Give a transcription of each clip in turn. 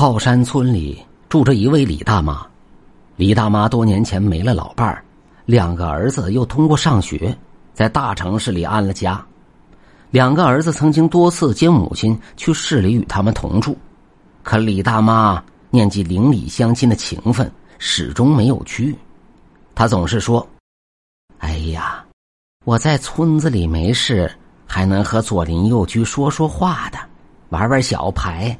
靠山村里住着一位李大妈，李大妈多年前没了老伴儿，两个儿子又通过上学，在大城市里安了家。两个儿子曾经多次接母亲去市里与他们同住，可李大妈念及邻里乡亲的情分，始终没有去。她总是说：“哎呀，我在村子里没事，还能和左邻右居说说话的，玩玩小牌。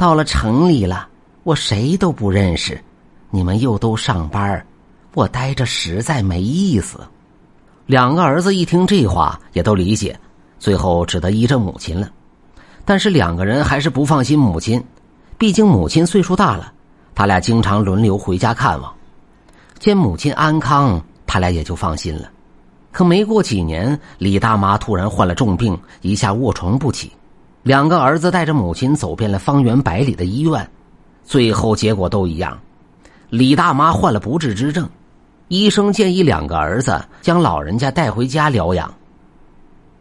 到了城里了，我谁都不认识。你们又都上班，我待着实在没意思。”两个儿子一听这话，也都理解。最后只得依着母亲了，但是两个人还是不放心母亲，毕竟母亲岁数大了，他俩经常轮流回家看望，见母亲安康，他俩也就放心了。可没过几年，李大妈突然患了重病，一下卧床不起，两个儿子带着母亲走遍了方圆百里的医院，最后结果都一样，李大妈患了不治之症，医生建议两个儿子将老人家带回家疗养。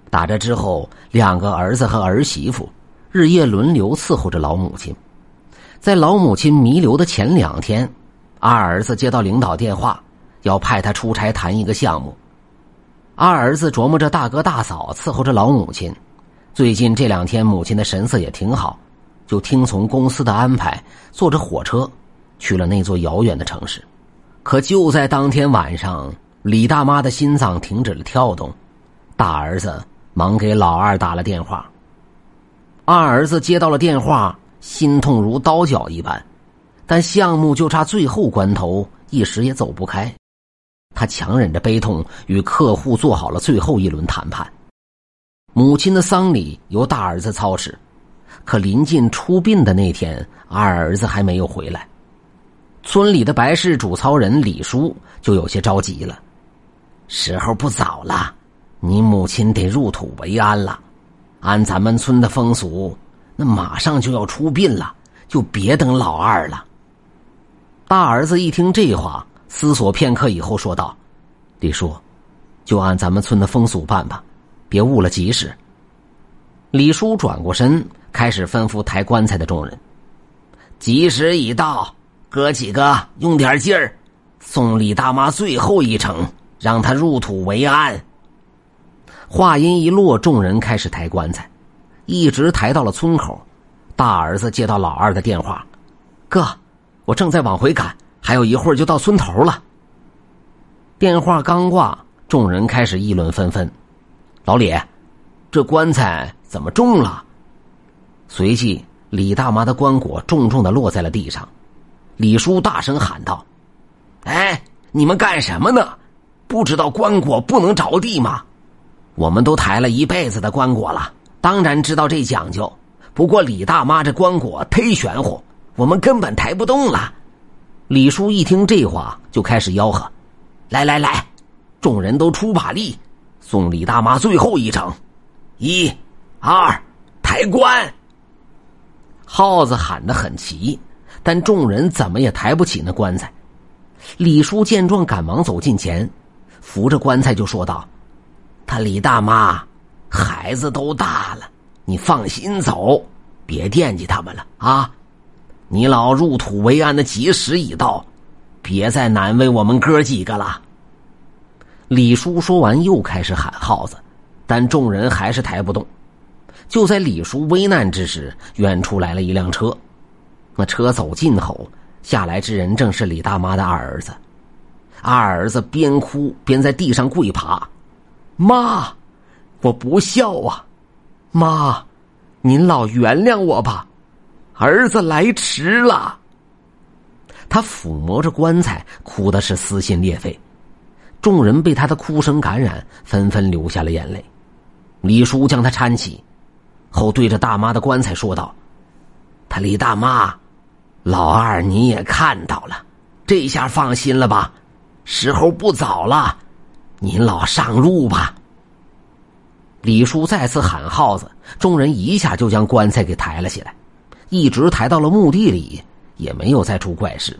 打这之后，两个儿子和儿媳妇日夜轮流伺候着老母亲。在老母亲弥留的前两天，二儿子接到领导电话，要派他出差谈一个项目。二儿子琢磨着大哥大嫂伺候着老母亲，最近这两天母亲的神色也挺好，就听从公司的安排，坐着火车去了那座遥远的城市。可就在当天晚上，李大妈的心脏停止了跳动，大儿子。忙给老二打了电话。二儿子接到了电话，心痛如刀绞一般，但项目就差最后关头，一时也走不开。他强忍着悲痛，与客户做好了最后一轮谈判。母亲的丧礼由大儿子操持，可临近出殡的那天，二儿子还没有回来。村里的白事主操人李叔就有些着急了，时候不早了。你母亲得入土为安了，按咱们村的风俗，那马上就要出殡了，就别等老二了。大儿子一听这话，思索片刻以后说道：“李叔，就按咱们村的风俗办吧，别误了吉时。”李叔转过身，开始吩咐抬棺材的众人：“吉时已到，哥几个用点劲儿，送李大妈最后一程，让她入土为安。”话音一落，众人开始抬棺材，一直抬到了村口。大儿子接到老二的电话：“哥，我正在往回赶，还有一会儿就到村头了。”电话刚挂，众人开始议论纷纷：“老李，这棺材怎么重了？”随即，李大妈的棺椁重重的落在了地上。李叔大声喊道：“哎，你们干什么呢？不知道棺椁不能着地吗？”我们都抬了一辈子的棺椁了，当然知道这讲究。不过李大妈这棺椁忒玄乎，我们根本抬不动了。李叔一听这话，就开始吆喝：“来来来，众人都出把力，送李大妈最后一程！一、二，抬棺！”耗子喊得很齐，但众人怎么也抬不起那棺材。李叔见状，赶忙走近前，扶着棺材就说道。他李大妈，孩子都大了，你放心走，别惦记他们了啊！你老入土为安的吉时已到，别再难为我们哥几个了。李叔说完，又开始喊耗子，但众人还是抬不动。就在李叔危难之时，远处来了一辆车，那车走近后，下来之人正是李大妈的二儿子。二儿子边哭边在地上跪爬。妈，我不孝啊！妈，您老原谅我吧，儿子来迟了。他抚摸着棺材，哭的是撕心裂肺。众人被他的哭声感染，纷纷流下了眼泪。李叔将他搀起，后对着大妈的棺材说道：“他李大妈，老二你也看到了，这下放心了吧？时候不早了。”您老上路吧。李叔再次喊号子，众人一下就将棺材给抬了起来，一直抬到了墓地里，也没有再出怪事。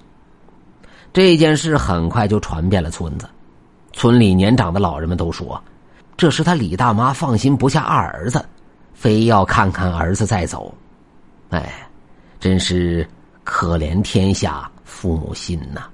这件事很快就传遍了村子，村里年长的老人们都说，这是他李大妈放心不下二儿子，非要看看儿子再走。哎，真是可怜天下父母心呐。